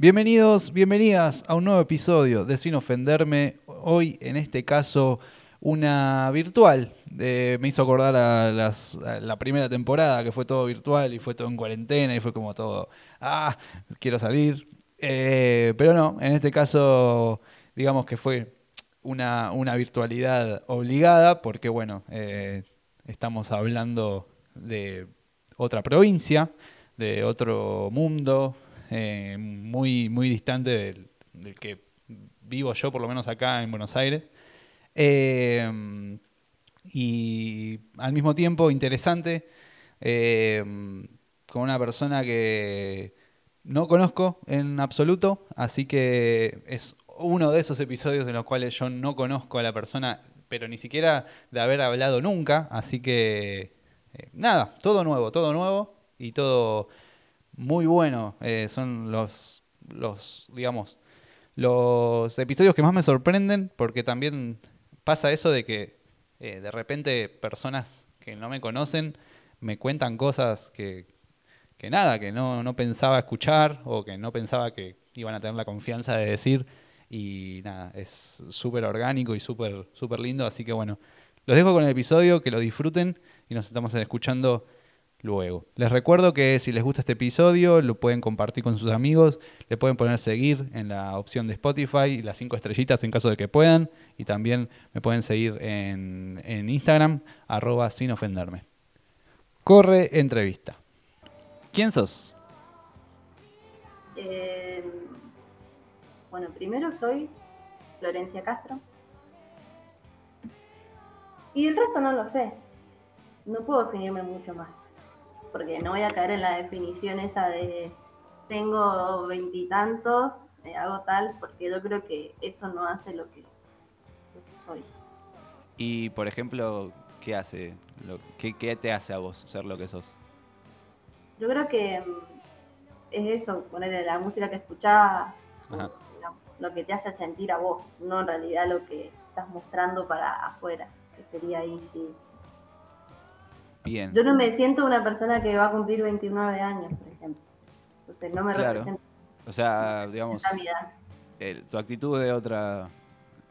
Bienvenidos, bienvenidas a un nuevo episodio de Sin Ofenderme. Hoy, en este caso, una virtual. me hizo acordar a, la primera temporada, que fue todo virtual y fue todo en cuarentena y fue como todo, ah, quiero salir. Eh, pero no, en este caso, digamos que fue una, una virtualidad obligada, porque bueno, eh, estamos hablando de otra provincia, de otro mundo, eh, muy, muy distante del, que vivo yo, por lo menos acá en Buenos Aires. Eh, y al mismo tiempo interesante, eh, con una persona que no conozco en absoluto, así que es uno de esos episodios en los cuales yo no conozco a la persona, pero ni siquiera de haber hablado nunca, así que nada, todo nuevo, todo nuevo y todo muy bueno. Eh, son los, los, digamos, los episodios que más me sorprenden porque también pasa eso de que eh, de repente personas que no me conocen me cuentan cosas que, que nada, que no, no pensaba escuchar o que no pensaba que iban a tener la confianza de decir y nada, es súper orgánico y súper súper lindo, así que bueno, los dejo con el episodio, que lo disfruten y nos estamos escuchando luego. Les recuerdo que si les gusta este episodio, lo pueden compartir con sus amigos, le pueden poner seguir en la opción de Spotify y las cinco estrellitas en caso de que puedan, y también me pueden seguir en, Instagram, arroba sin ofenderme. Corre entrevista. ¿Quién sos? Eh, bueno, primero soy Florencia Castro. Y el resto no lo sé. No puedo definirme mucho más porque no voy a caer en la definición esa de tengo veintitantos, eh, hago tal, porque yo creo que eso no hace lo que, soy. Y, por ejemplo, ¿qué hace? Lo, qué, te hace a vos ser lo que sos? Yo creo que mm, es eso, ponerle la música que escuchás, lo que te hace sentir a vos, no en realidad lo que estás mostrando para afuera, que sería ahí sí Bien. Yo no me siento una persona que va a cumplir 29 años, por ejemplo. Entonces no me representa. O sea, digamos, tu actitud de otra...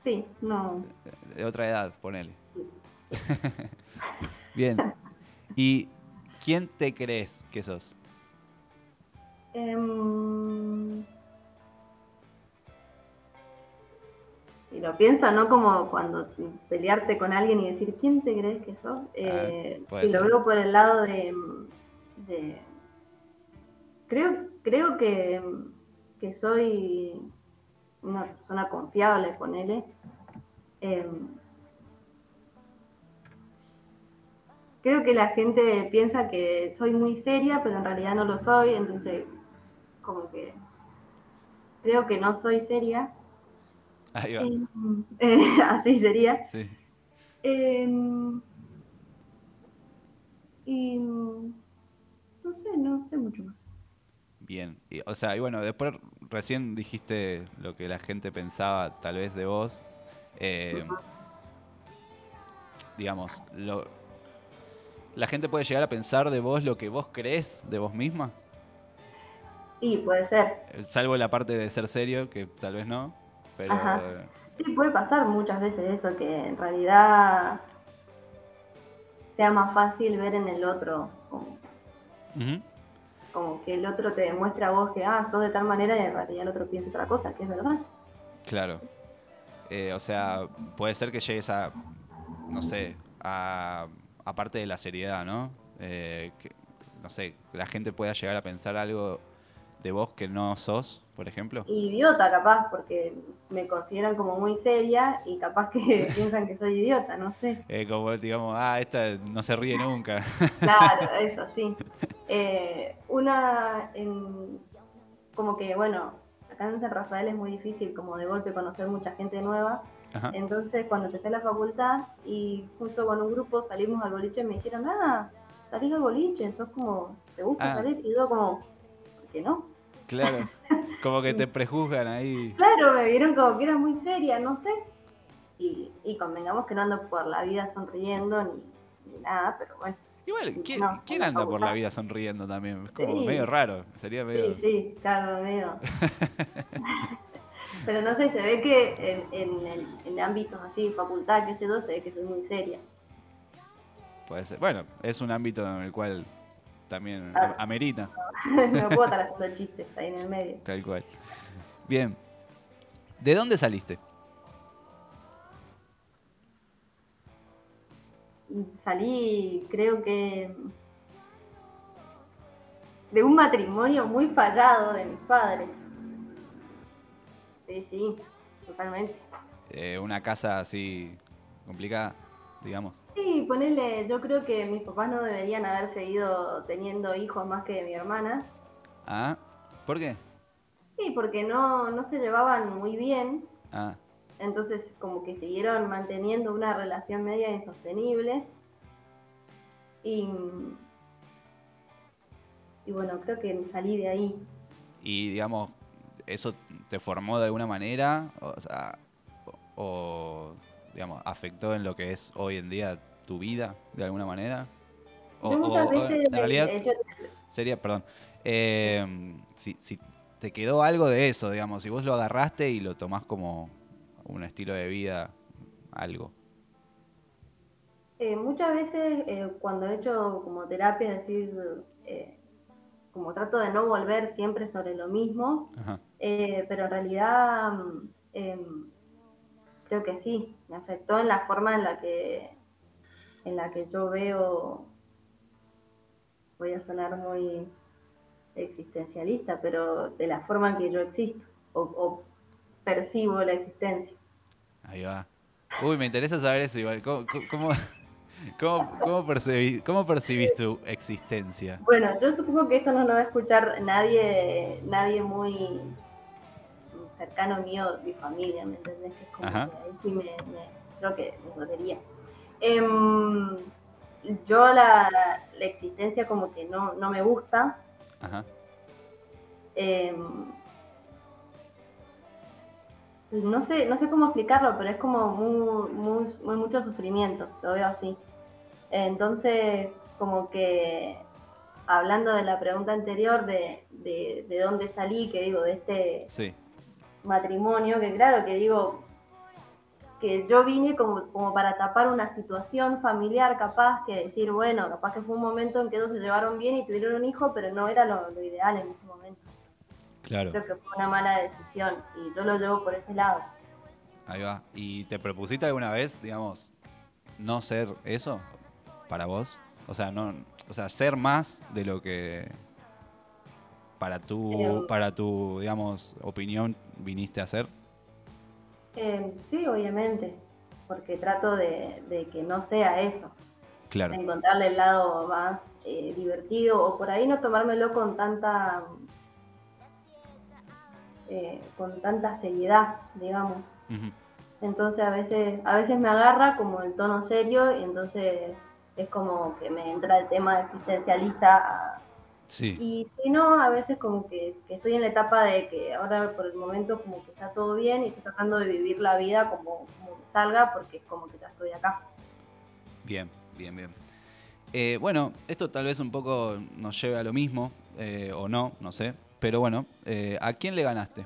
Sí, no. De, otra edad, ponele. Bien. ¿Y quién te crees que sos? Eh, lo piensa, ¿no? Como cuando pelearte con alguien y decir, ¿quién te crees que sos? Ah, eh, y lo veo por el lado de... creo creo que, que, soy una persona confiable, ponele. Eh, creo que la gente piensa que soy muy seria, pero en realidad no lo soy, entonces como que creo que no soy seria Em, eh, así sería. Sí. Em, y no sé, no sé mucho más. Bien, o sea, y bueno, después recién dijiste lo que la gente pensaba tal vez de vos. Em, digamos, lo, ¿la gente puede llegar a pensar de vos lo que vos crees de vos misma? Y puede ser. Salvo la parte de ser serio, que tal vez no. Sí, puede pasar muchas veces eso, que en realidad sea más fácil ver en el otro como, que el otro te demuestra a vos que, ah, sos de tal manera y en realidad el otro piensa otra cosa, que es verdad. Claro. Eh, o sea, puede ser que llegues a, no sé, a, parte de la seriedad, ¿no? Eh, que, no sé, la gente pueda llegar a pensar algo de vos que no sos, por ejemplo? Idiota, capaz, porque me consideran como muy seria y capaz que piensan que soy idiota, no sé. Eh, como digamos, ah, esta no se ríe nunca. Claro, eso sí. Eh, una, en, como que, bueno, acá en San Rafael es muy difícil como de golpe conocer mucha gente nueva. Entonces, cuando empecé la facultad y justo con un grupo salimos al boliche, me dijeron, ah, salís al boliche, entonces como, ¿te gusta ah. salir? Y yo como, ¿por qué no? Claro, como que te prejuzgan ahí. Claro, me vieron como que era muy seria, no sé. Y, convengamos que no ando por la vida sonriendo ni, nada, pero bueno. Igual, ¿quién, anda por la vida sonriendo también? Es como medio raro, sería medio... Sí, sí, claro, medio. Pero no sé, se ve que en, en, ámbitos así, facultad, qué sé yo, se ve que soy muy seria. Puede ser. Bueno, es un ámbito en el cual también ah. amerita. No, puedo estar haciendo chistes ahí en el medio. Tal cual. Bien. ¿De dónde saliste? Salí, creo que de un matrimonio muy fallado de mis padres. Sí, sí, totalmente. Eh, una casa así complicada, digamos. Sí, ponerle, yo creo que mis papás no deberían haber seguido teniendo hijos más que mi hermana. Ah, ¿por qué? Sí, porque no, no se llevaban muy bien. Ah. Entonces como que siguieron manteniendo una relación media insostenible. Y, y bueno, creo que salí de ahí. Y digamos, ¿eso te formó de alguna manera? O sea, o, digamos, afectó en lo que es hoy en día tu vida de alguna manera? O, en realidad sería, perdón, eh, si, si, te quedó algo de eso, digamos, si vos lo agarraste y lo tomás como un estilo de vida, algo. Eh, muchas veces eh, cuando he hecho como terapia, decir, como trato de no volver siempre sobre lo mismo, eh, pero en realidad mm, em, creo que sí, me afectó en la forma en la que en la que yo veo, voy a sonar muy existencialista, pero de la forma en que yo existo o, percibo la existencia. Ahí va. Uy, me interesa saber eso igual. cómo, ¿Cómo, cómo, percibís, ¿Cómo percibís tu existencia? Bueno, yo supongo que esto no lo va a escuchar nadie, nadie muy cercano mío, mi familia, ¿me entendés? Es como que ahí sí me, creo que me dolería. Em, yo la, la, existencia como que no, no me gusta. Ajá. Em, no sé, no sé cómo explicarlo, pero es como muy, muy, muy mucho sufrimiento, lo veo así. Entonces, como que hablando de la pregunta anterior de, de, dónde salí, que digo, de este matrimonio, que claro, que digo, que yo vine como, como para tapar una situación familiar capaz, que decir, bueno, capaz que fue un momento en que ellos se llevaron bien y tuvieron un hijo, pero no era lo, ideal en ese momento. Claro. Creo que fue una mala decisión y yo lo llevo por ese lado. Ahí va. ¿Y te propusiste alguna vez, digamos, no ser eso? para vos? O sea, no, o sea, ser más de lo que para tu, para tu, digamos, opinión viniste a ser. Eh, sí, obviamente, porque trato de, que no sea eso. Claro. De encontrarle el lado más eh, divertido o por ahí no tomármelo con tanta con tanta seriedad, digamos. Entonces a veces a veces me agarra como el tono serio y entonces es como que me entra el tema existencialista. Sí. Y si no, a veces como que, estoy en la etapa de que ahora por el momento como que está todo bien y estoy tratando de vivir la vida como, salga porque es como que ya estoy acá. Bien, bien, bien. Eh, bueno, esto tal vez un poco nos lleve a lo mismo, eh, o no, no sé. Pero bueno, eh, ¿a quién le ganaste?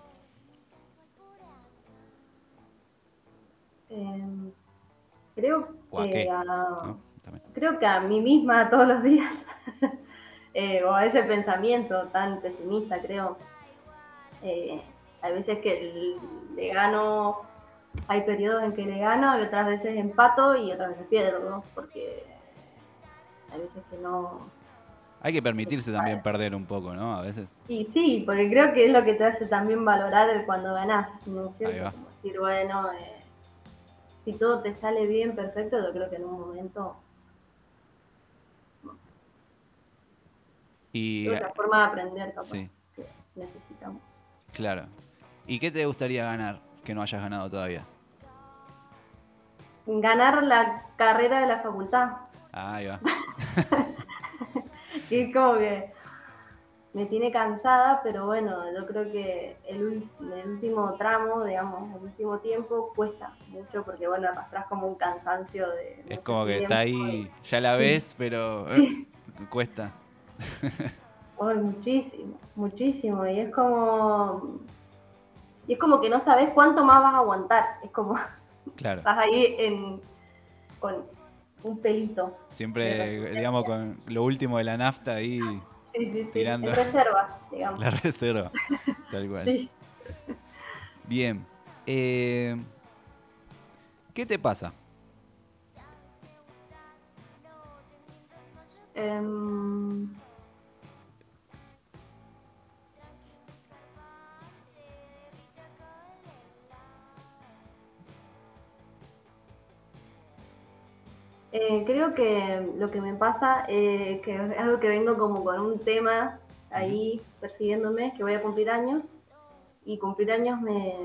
Em, creo que a, creo que a mí misma todos los días, eh, o a ese pensamiento tan pesimista, creo. Eh, hay veces que le gano, hay periodos en que le gano y otras veces empato y otras veces pierdo, porque hay veces que no... Hay que permitirse también perder un poco, ¿no? A veces. Y sí, porque creo que es lo que te hace también valorar el cuando ganás, ¿no es cierto? Como decir, bueno, eh, si todo te sale bien, perfecto, yo creo que en un momento Y, otra forma de aprender, capaz, que necesitamos. Claro. ¿Y qué te gustaría ganar que no hayas ganado todavía? Ganar la carrera de la facultad. Ah, ahí va. y como que me tiene cansada, pero bueno, yo creo que el, el, último tramo, digamos, el último tiempo cuesta mucho porque, bueno, arrastras como un cansancio de... Es como que está ahí, ya la ves, pero eh, cuesta. muchísimo, muchísimo. Y es como... Y es como que no sabes cuánto más vas a aguantar. Es como... Claro. Estás ahí en, con un pelito. Siempre, digamos, con lo último de la nafta ahí Sí, sí, sí. Tirando. reserva, digamos. La reserva, tal cual. Sí. Bien. Eh, ¿Qué te pasa? Um, Eh, creo que lo que me pasa, eh, que es algo que vengo como con un tema ahí persiguiéndome, que voy a cumplir años, y cumplir años me,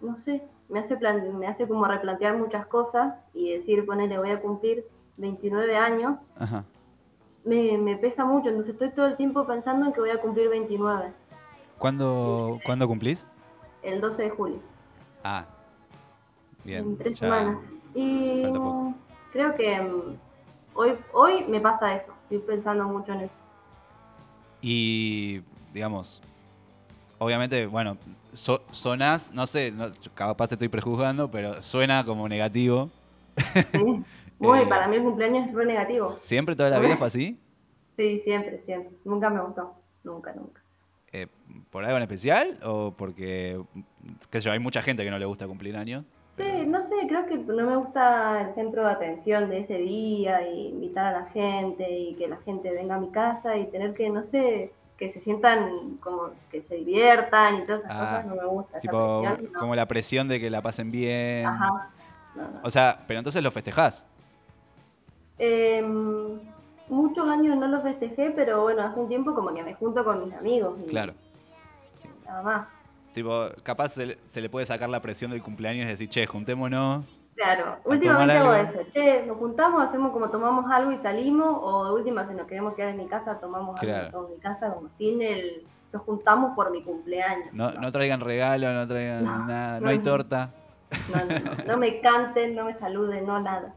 no sé, me hace, me hace como replantear muchas cosas y decir, ponele, voy a cumplir 29 años, Me, pesa mucho, entonces estoy todo el tiempo pensando en que voy a cumplir 29. ¿Cuándo, ¿cuándo cumplís? El 12 de julio. Ah, bien. En tres semanas. Y creo que mm, hoy, hoy me pasa eso, estoy pensando mucho en eso. Y, digamos, obviamente, bueno, sonás, no sé, no, capaz te estoy prejuzgando, pero suena como negativo. Sí. Muy, eh, para mí el cumpleaños es re negativo. ¿Siempre toda la vida fue así? Sí, siempre, siempre. Nunca me gustó. Nunca, nunca. Eh, ¿Por algo en especial? ¿O porque, qué sé yo, hay mucha gente que no le gusta cumplir años? Sí, no sé, creo que no me gusta el centro de atención de ese día y invitar a la gente y que la gente venga a mi casa y tener que, no sé, que se sientan como que se diviertan y todas esas ah, cosas, no me gusta. Tipo, como la presión de que la pasen bien. Ajá. O sea, pero entonces lo festejás. Em, muchos años no lo festejé, pero bueno, hace un tiempo como que me junto con mis amigos. claro. Nada más. Tipo, capaz se, le puede sacar la presión del cumpleaños y decir, che, juntémonos. Claro, últimamente hago eso. Che, nos juntamos, hacemos como tomamos algo y salimos, o de última, si nos queremos quedar en mi casa, tomamos algo en mi casa, como sin el. Nos juntamos por mi cumpleaños. No, no traigan regalo, no traigan nada, no, hay torta. No, no, no, no me canten, no me saluden, no nada.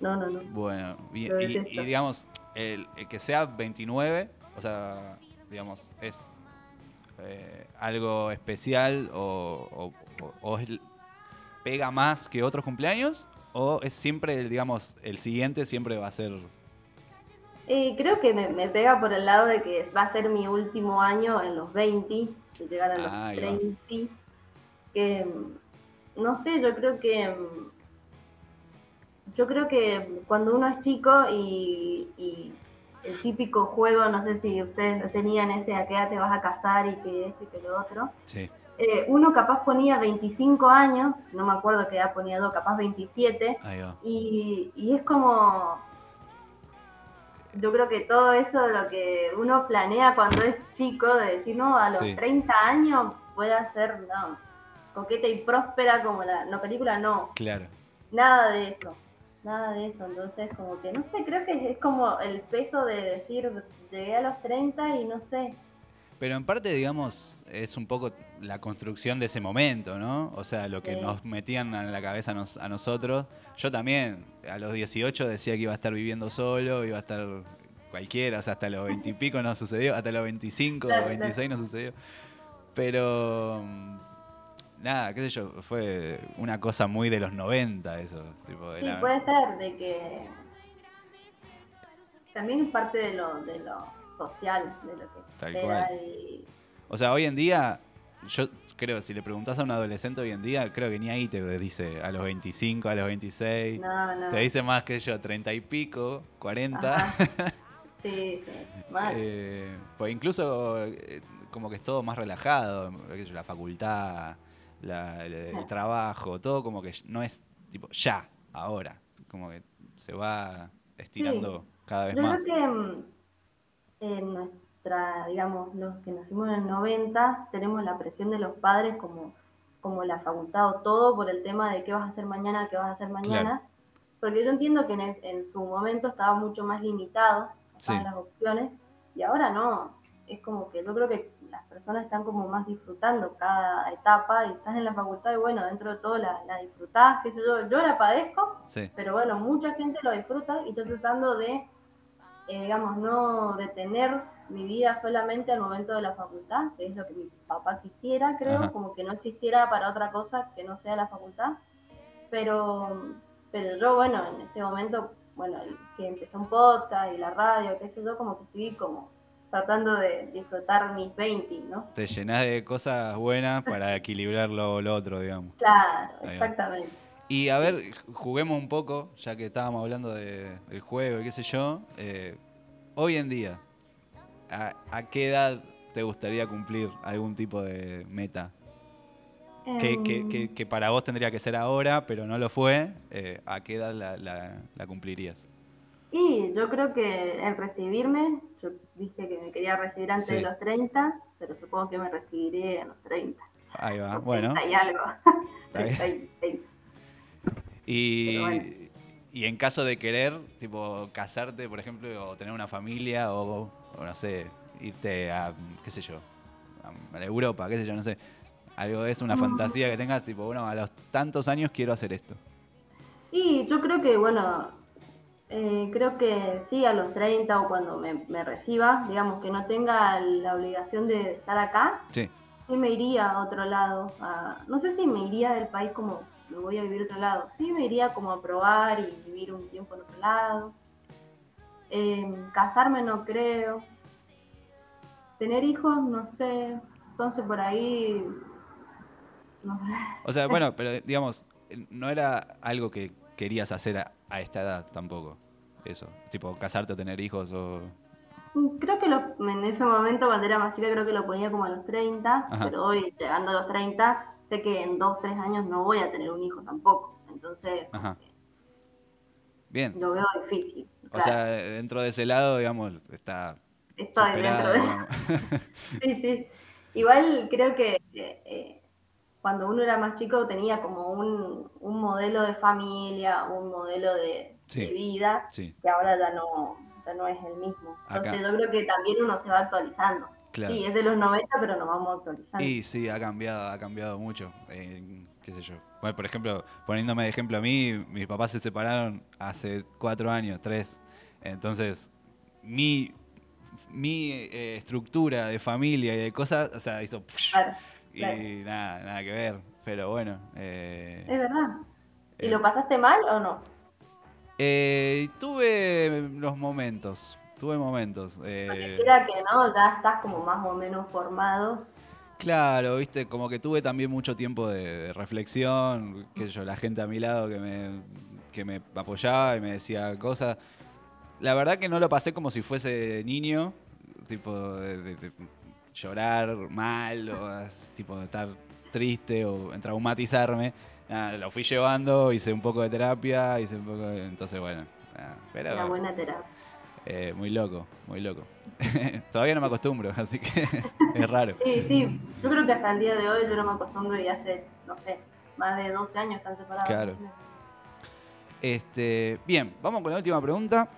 No, no, no. Bueno, y, y, digamos, el, el, que sea 29, o sea, digamos, es eh, algo especial o, pega más que otros cumpleaños? ¿O es siempre, digamos, el siguiente siempre va a ser... Eh, creo que me, pega por el lado de que va a ser mi último año en los 20, que llegar a los 30. Que, mm, no sé, yo creo que... Mm, yo creo que cuando uno es chico y el típico juego, no sé si ustedes tenían ese a qué edad te vas a casar y que esto y que lo otro. Sí. Eh, uno capaz ponía 25 años, no me acuerdo qué edad ponía dos, capaz 27. Y, y es como, yo creo que todo eso lo que uno planea cuando es chico, de decir, no, a los 30 años puede ser, no, coqueta y próspera como la, la película, no. Claro. Nada de eso nada de eso. Entonces, como que no sé, creo que es como el peso de decir, llegué a los 30 y no sé. Pero en parte, digamos, es un poco la construcción de ese momento, ¿no? O sea, lo que nos metían en la cabeza a, nosotros. Yo también, a los 18 decía que iba a estar viviendo solo, iba a estar cualquiera, o sea, hasta los 20 y pico no sucedió, hasta los 25 o 26 no sucedió. Pero nada, qué sé yo, fue una cosa muy de los 90 eso. Tipo, sí, puede ser, de que también es parte de lo, de lo social, de lo que Tal cual. O sea, hoy en día, yo creo, si le preguntas a un adolescente hoy en día, creo que ni ahí te dice a los 25, a los 26. No, no. Te dice más que yo, 30 y pico, 40. Sí, sí, mal. Eh, pues incluso eh, como que es todo más relajado, la facultad, el, trabajo, todo como que no es tipo ya, ahora, como que se va estirando cada vez más. Yo creo que mm, en nuestra, digamos, los que nacimos en el 90, tenemos la presión de los padres como, como la facultad o todo por el tema de qué vas a hacer mañana, qué vas a hacer mañana. Porque yo entiendo que en, su momento estaba mucho más limitado las opciones y ahora no. Es como que yo creo que las personas están como más disfrutando cada etapa y estás en la facultad y bueno, dentro de todo la, la disfrutás, qué sé yo, yo la padezco, pero bueno, mucha gente lo disfruta y estoy tratando de, eh, digamos, no detener mi vida solamente al momento de la facultad, que es lo que mi papá quisiera, creo, como que no existiera para otra cosa que no sea la facultad, pero, pero yo, bueno, en este momento, bueno, que empezó un podcast y la radio, qué sé yo, como que estoy como tratando de disfrutar mis 20, ¿no? Te llenas de cosas buenas para equilibrar lo, otro, digamos. Claro, exactamente. Y a ver, juguemos un poco, ya que estábamos hablando de, del juego y qué sé yo. Eh, hoy en día, ¿a, qué edad te gustaría cumplir algún tipo de meta? Que, em. que, para vos tendría que ser ahora, pero no lo fue. Eh, ¿A qué edad la, la cumplirías? Y yo creo que en recibirme, yo dije que me quería recibir antes de los 30, pero supongo que me recibiré a los 30. Ahí va, bueno. Hay algo. Y, y en caso de querer, tipo, casarte, por ejemplo, o tener una familia, o, no sé, irte a, qué sé yo, a Europa, qué sé yo, no sé. Algo es una fantasía que tengas, tipo, bueno, a los tantos años quiero hacer esto. Y yo creo que, bueno, eh, creo que sí, a los 30 o cuando me, reciba, digamos que no tenga la obligación de estar acá, sí. me iría a otro lado. no sé si me iría del país como me voy a vivir a otro lado, sí me iría como a probar y vivir un tiempo en otro lado. Em, casarme no creo. Tener hijos, no sé. Entonces por ahí... No sé. O sea, bueno, pero digamos, no era algo que querías hacer a, esta edad tampoco. Eso, tipo casarte o tener hijos o... Creo que en ese momento, cuando era más chica, creo que lo ponía como a los 30, pero hoy, llegando a los 30, sé que en 2, 3 años no voy a tener un hijo tampoco. Entonces, Bien. lo veo difícil. O sea, dentro de ese lado, digamos, está... Estoy dentro de... sí, sí. Igual creo que eh, cuando uno era más chico tenía como un, modelo de familia, un modelo de, vida, que ahora ya no, ya no es el mismo. Entonces yo creo que también uno se va actualizando. Sí, es de los 90, pero nos vamos actualizando. Y sí, ha cambiado, ha cambiado mucho. qué sé yo. Bueno, por ejemplo, poniéndome de ejemplo a mí, mis papás se separaron hace cuatro años, tres. Entonces, mi, mi eh, estructura de familia y de cosas, o sea, hizo... Y nada, nada que ver, pero bueno. Eh, es verdad. ¿Y eh, lo pasaste mal o no? Eh, tuve los momentos, tuve momentos. Eh, que no, ya estás como más o menos formado. Claro, viste, como que tuve también mucho tiempo de, reflexión, sé yo, la gente a mi lado que me, que me apoyaba y me decía cosas. La verdad que no lo pasé como si fuese niño, tipo de, llorar mal o tipo estar triste o traumatizarme. lo fui llevando, hice un poco de terapia, hice un poco de, entonces bueno. pero, Una buena terapia. Eh, muy loco, muy loco. Todavía no me acostumbro, así que es raro. Sí, sí, yo creo que hasta el día de hoy yo no me acostumbro y hace, no sé, más de 12 años están separados. Claro. Este, bien, vamos con la última pregunta.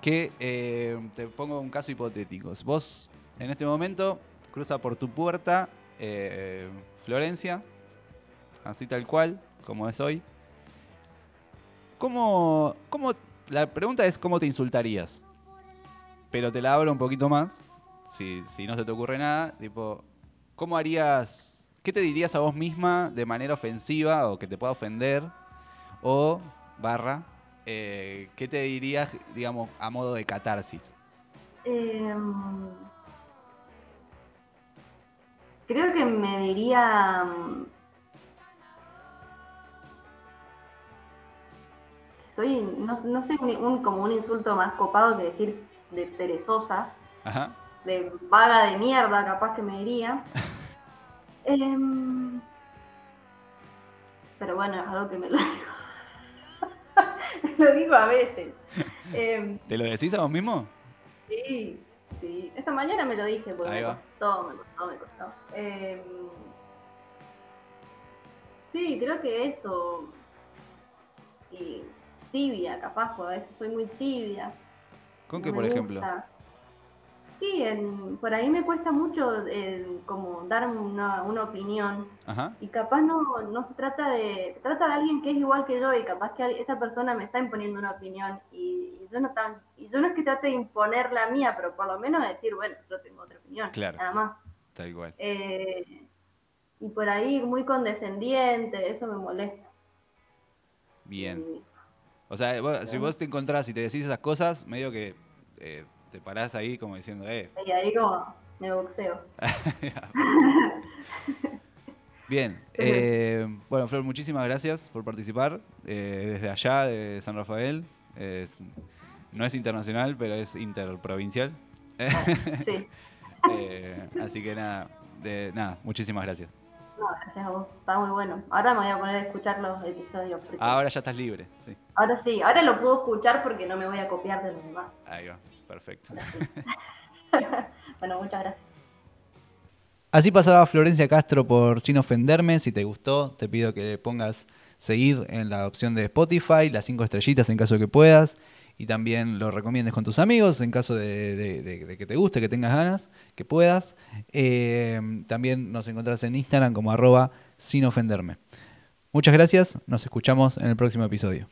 Que eh, te pongo un caso hipotético. Vos en este momento cruza por tu puerta eh, Florencia, así tal cual, como es hoy. ¿Cómo, ¿Cómo, la pregunta es cómo te insultarías? Pero te la abro un poquito más, si, no se te ocurre nada, tipo, ¿cómo harías, qué te dirías a vos misma de manera ofensiva o que te pueda ofender? O, barra, eh, ¿qué te dirías, digamos, a modo de catarsis? Eh, Creo que me diría... Mm, soy, no, no sé, un, como un insulto más copado que decir de perezosa, de vaga de mierda, capaz que me diría. Em, pero bueno, es algo que me lo digo. lo digo a veces. ¿Te lo decís a vos mismo? Sí, Sí, esta mañana me lo dije porque me costó, me costó, me costó. Em, sí, creo que eso. Y tibia, capaz, a veces soy muy tibia. ¿Con qué, por ejemplo? Sí, por ahí me cuesta mucho como dar una, opinión. Y capaz no, no se trata de. Se trata de alguien que es igual que yo y capaz que esa persona me está imponiendo una opinión. Y, yo no tan, y yo no es que trate de imponer la mía, pero por lo menos decir, bueno, yo tengo otra opinión. Claro. Nada más. Tal igual. Eh, y por ahí muy condescendiente, eso me molesta. Bien. o sea, si vos te encontrás y te decís esas cosas, medio que eh, te parás ahí como diciendo, eh. Y ahí como me boxeo. Bien, eh, bueno Flor, muchísimas gracias por participar eh, desde allá de San Rafael. no es internacional, pero es interprovincial. sí. así que nada, de, nada, muchísimas gracias. No, gracias a vos. Está muy bueno. Ahora me voy a poner a escuchar los episodios. Ahora ya estás libre, sí. Ahora sí, ahora lo puedo escuchar porque no me voy a copiar de los demás. Ahí va, perfecto. bueno, muchas gracias. Así pasaba Florencia Castro por Sin Ofenderme. Si te gustó, te pido que pongas seguir en la opción de Spotify, las cinco estrellitas en caso de que puedas y también lo recomiendes con tus amigos en caso de, que te guste, que tengas ganas, que puedas. Eh, también nos encontrás en Instagram como arroba sin ofenderme. Muchas gracias, nos escuchamos en el próximo episodio.